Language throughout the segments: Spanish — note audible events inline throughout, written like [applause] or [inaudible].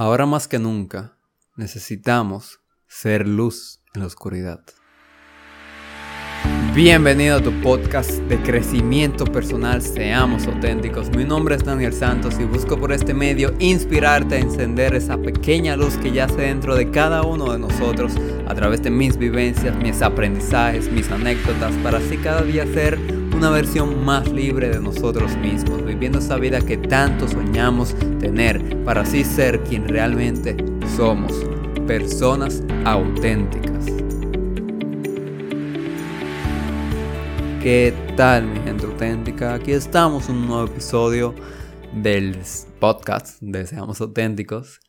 Ahora más que nunca necesitamos ser luz en la oscuridad. Bienvenido a tu podcast de crecimiento personal Seamos auténticos. Mi nombre es Daniel Santos y busco por este medio inspirarte a encender esa pequeña luz que yace dentro de cada uno de nosotros a través de mis vivencias, mis aprendizajes, mis anécdotas, para así cada día ser una versión más libre de nosotros mismos, viviendo esa vida que tanto soñamos tener, para así ser quien realmente somos, personas auténticas. ¿Qué tal mi gente auténtica? Aquí estamos en un nuevo episodio del podcast de Seamos Auténticos.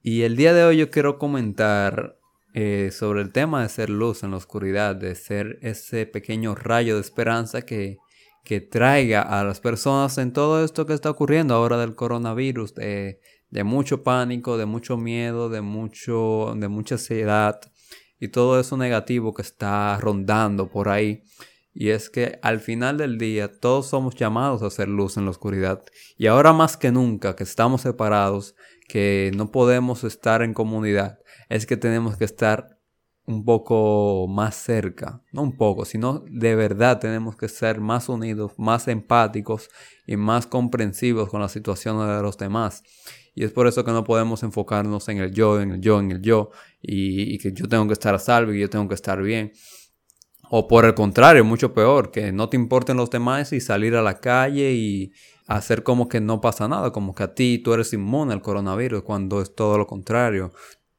Y el día de hoy yo quiero comentar eh, sobre el tema de ser luz en la oscuridad, de ser ese pequeño rayo de esperanza que, que traiga a las personas en todo esto que está ocurriendo ahora del coronavirus, de, de mucho pánico, de mucho miedo, de, mucho, de mucha ansiedad y todo eso negativo que está rondando por ahí. Y es que al final del día todos somos llamados a hacer luz en la oscuridad. Y ahora más que nunca que estamos separados, que no podemos estar en comunidad, es que tenemos que estar un poco más cerca, no un poco, sino de verdad tenemos que ser más unidos, más empáticos y más comprensivos con las situaciones de los demás. Y es por eso que no podemos enfocarnos en el yo, en el yo, en el yo, y, y que yo tengo que estar a salvo y yo tengo que estar bien. O por el contrario, mucho peor, que no te importen los demás y salir a la calle y hacer como que no pasa nada, como que a ti tú eres inmune al coronavirus, cuando es todo lo contrario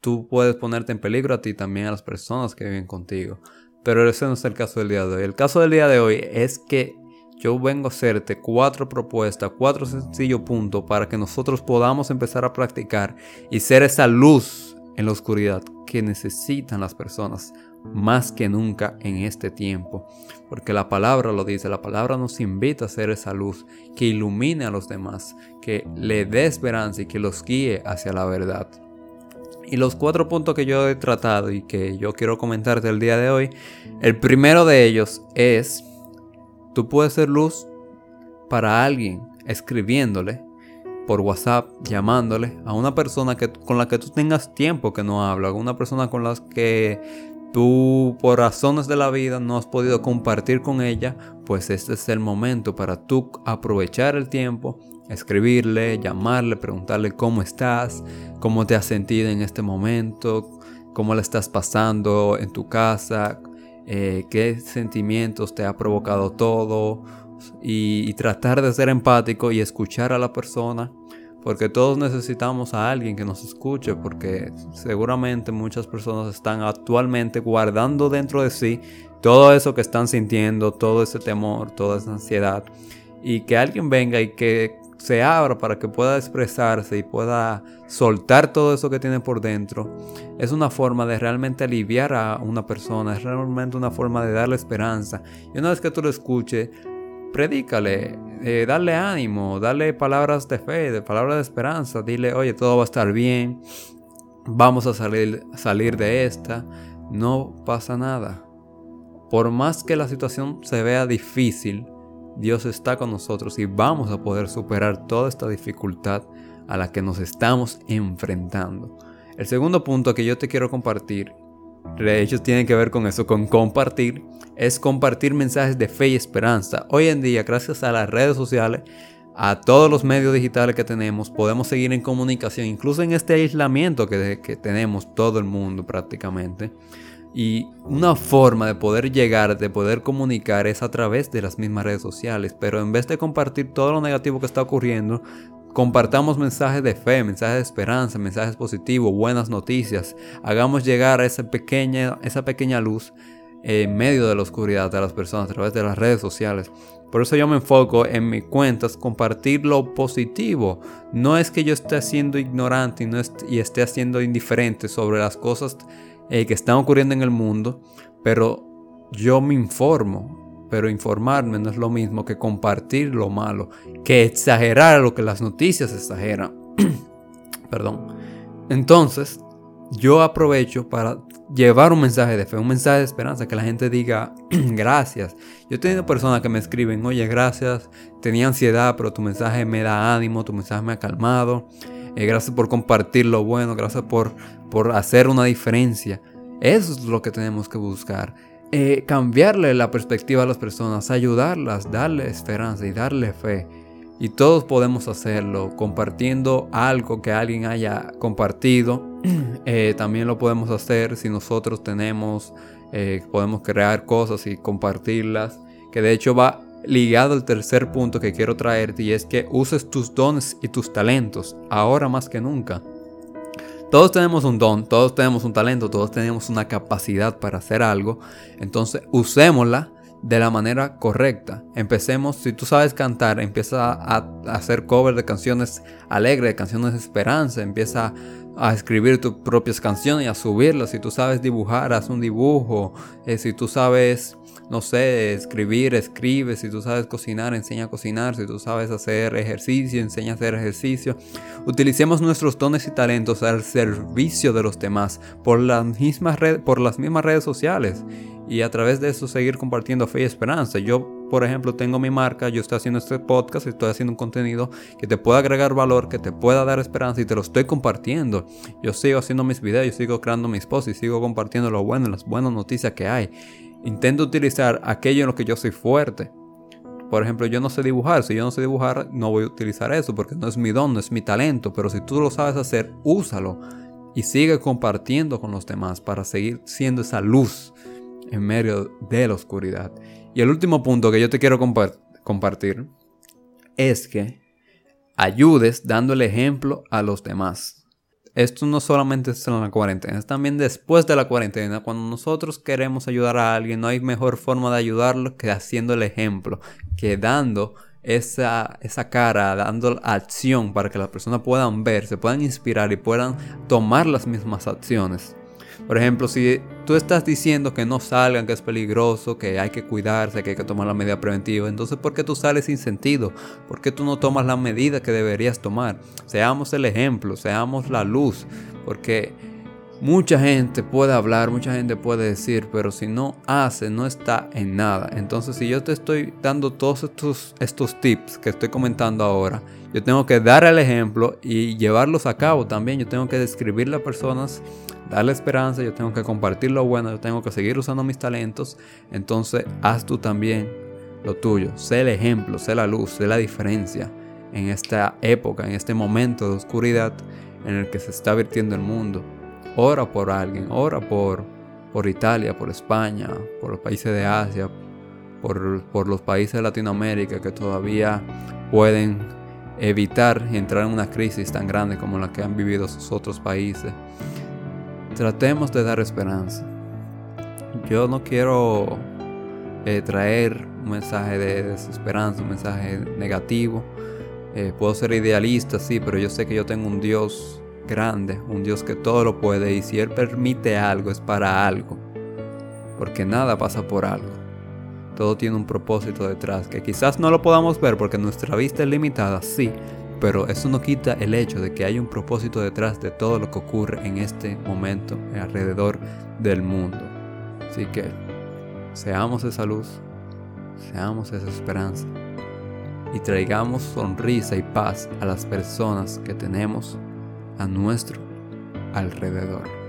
tú puedes ponerte en peligro a ti también a las personas que viven contigo. Pero ese no es el caso del día de hoy. El caso del día de hoy es que yo vengo a hacerte cuatro propuestas, cuatro sencillos puntos para que nosotros podamos empezar a practicar y ser esa luz en la oscuridad que necesitan las personas más que nunca en este tiempo. Porque la palabra lo dice, la palabra nos invita a ser esa luz que ilumine a los demás, que le dé esperanza y que los guíe hacia la verdad. Y los cuatro puntos que yo he tratado y que yo quiero comentarte el día de hoy, el primero de ellos es, tú puedes ser luz para alguien escribiéndole por WhatsApp, llamándole a una persona que, con la que tú tengas tiempo que no habla, una persona con la que tú por razones de la vida no has podido compartir con ella, pues este es el momento para tú aprovechar el tiempo, escribirle, llamarle, preguntarle cómo estás, cómo te has sentido en este momento, cómo le estás pasando en tu casa, eh, qué sentimientos te ha provocado todo y tratar de ser empático y escuchar a la persona porque todos necesitamos a alguien que nos escuche, porque seguramente muchas personas están actualmente guardando dentro de sí todo eso que están sintiendo, todo ese temor, toda esa ansiedad, y que alguien venga y que se abra para que pueda expresarse y pueda soltar todo eso que tiene por dentro, es una forma de realmente aliviar a una persona, es realmente una forma de darle esperanza. Y una vez que tú lo escuches, predícale, eh, dale ánimo, dale palabras de fe, de palabras de esperanza, dile, oye, todo va a estar bien, vamos a salir, salir de esta, no pasa nada. Por más que la situación se vea difícil, Dios está con nosotros y vamos a poder superar toda esta dificultad a la que nos estamos enfrentando. El segundo punto que yo te quiero compartir de hecho tiene que ver con eso, con compartir, es compartir mensajes de fe y esperanza. Hoy en día, gracias a las redes sociales, a todos los medios digitales que tenemos, podemos seguir en comunicación, incluso en este aislamiento que, que tenemos todo el mundo prácticamente. Y una forma de poder llegar, de poder comunicar es a través de las mismas redes sociales. Pero en vez de compartir todo lo negativo que está ocurriendo, Compartamos mensajes de fe, mensajes de esperanza, mensajes positivos, buenas noticias. Hagamos llegar esa pequeña, esa pequeña luz en medio de la oscuridad de las personas a través de las redes sociales. Por eso yo me enfoco en mis cuentas, compartir lo positivo. No es que yo esté siendo ignorante y, no y esté haciendo indiferente sobre las cosas eh, que están ocurriendo en el mundo, pero yo me informo pero informarme no es lo mismo que compartir lo malo, que exagerar lo que las noticias exageran. [clears throat] Perdón. Entonces, yo aprovecho para llevar un mensaje de fe, un mensaje de esperanza, que la gente diga [clears throat] gracias. Yo he tenido personas que me escriben, oye, gracias, tenía ansiedad, pero tu mensaje me da ánimo, tu mensaje me ha calmado. eh, gracias por compartir lo bueno, gracias por, por hacer una diferencia. Eso es lo que tenemos que buscar. Eh, cambiarle la perspectiva a las personas, ayudarlas, darle esperanza y darle fe. Y todos podemos hacerlo compartiendo algo que alguien haya compartido. [clears throat] Eh, también lo podemos hacer si nosotros tenemos, eh, podemos crear cosas y compartirlas. Que de hecho va ligado al tercer punto que quiero traerte y es que uses tus dones y tus talentos ahora más que nunca. Todos tenemos un don, todos tenemos un talento, todos tenemos una capacidad para hacer algo. Entonces usémosla de la manera correcta. Empecemos, si tú sabes cantar, empieza a, hacer cover de canciones alegres, de canciones de esperanza, empieza a escribir tus propias canciones y a subirlas. Si tú sabes dibujar, haz un dibujo. Eh, si tú sabes, no sé, escribir, escribe. Si tú sabes cocinar, enseña a cocinar. Si tú sabes hacer ejercicio, enseña a hacer ejercicio. Utilicemos nuestros dones y talentos al servicio de los demás por las mismas, por las mismas redes sociales y a través de eso seguir compartiendo fe y esperanza. Yo, por ejemplo, tengo mi marca, yo estoy haciendo este podcast, estoy haciendo un contenido que te pueda agregar valor, que te pueda dar esperanza y te lo estoy compartiendo. Yo sigo haciendo mis videos, yo sigo creando mis posts y sigo compartiendo lo bueno, las buenas noticias que hay. Intento utilizar aquello en lo que yo soy fuerte. Por ejemplo, yo no sé dibujar. Si yo no sé dibujar, no voy a utilizar eso porque no es mi don, no es mi talento. Pero si tú lo sabes hacer, úsalo y sigue compartiendo con los demás para seguir siendo esa luz en medio de la oscuridad. Y el último punto que yo te quiero compartir es que ayudes dando el ejemplo a los demás. Esto no solamente es en la cuarentena, es también después de la cuarentena. Cuando nosotros queremos ayudar a alguien, no hay mejor forma de ayudarlo que haciendo el ejemplo, que dando esa, esa cara, dando acción para que las personas puedan ver, se puedan inspirar y puedan tomar las mismas acciones. Por ejemplo, si tú estás diciendo que no salgan, que es peligroso, que hay que cuidarse, que hay que tomar la medida preventiva, entonces ¿por qué tú sales sin sentido? ¿Por qué tú no tomas la medida que deberías tomar? Seamos el ejemplo, seamos la luz, porque mucha gente puede hablar, mucha gente puede decir, pero si no hace, no está en nada. Entonces, si yo te estoy dando todos estos, estos tips que estoy comentando ahora, yo tengo que dar el ejemplo y llevarlos a cabo también. Yo tengo que describirle a personas darle esperanza, yo tengo que compartir lo bueno, yo tengo que seguir usando mis talentos. Entonces haz tú también lo tuyo. Sé el ejemplo, sé la luz, sé la diferencia en esta época, en este momento de oscuridad en el que se está virtiendo el mundo. Ora por alguien, ora por, por Italia, por España, por los países de Asia, por, por los países de Latinoamérica que todavía pueden evitar entrar en una crisis tan grande como la que han vivido sus otros países. Tratemos de dar esperanza. Yo no quiero eh, traer un mensaje de desesperanza, un mensaje negativo. Eh, puedo ser idealista, sí, pero yo sé que yo tengo un Dios grande, un Dios que todo lo puede y si Él permite algo es para algo. Porque nada pasa por algo. Todo tiene un propósito detrás, que quizás no lo podamos ver porque nuestra vista es limitada, sí, pero eso no quita el hecho de que hay un propósito detrás de todo lo que ocurre en este momento alrededor del mundo. Así que seamos esa luz, seamos esa esperanza y traigamos sonrisa y paz a las personas que tenemos a nuestro alrededor.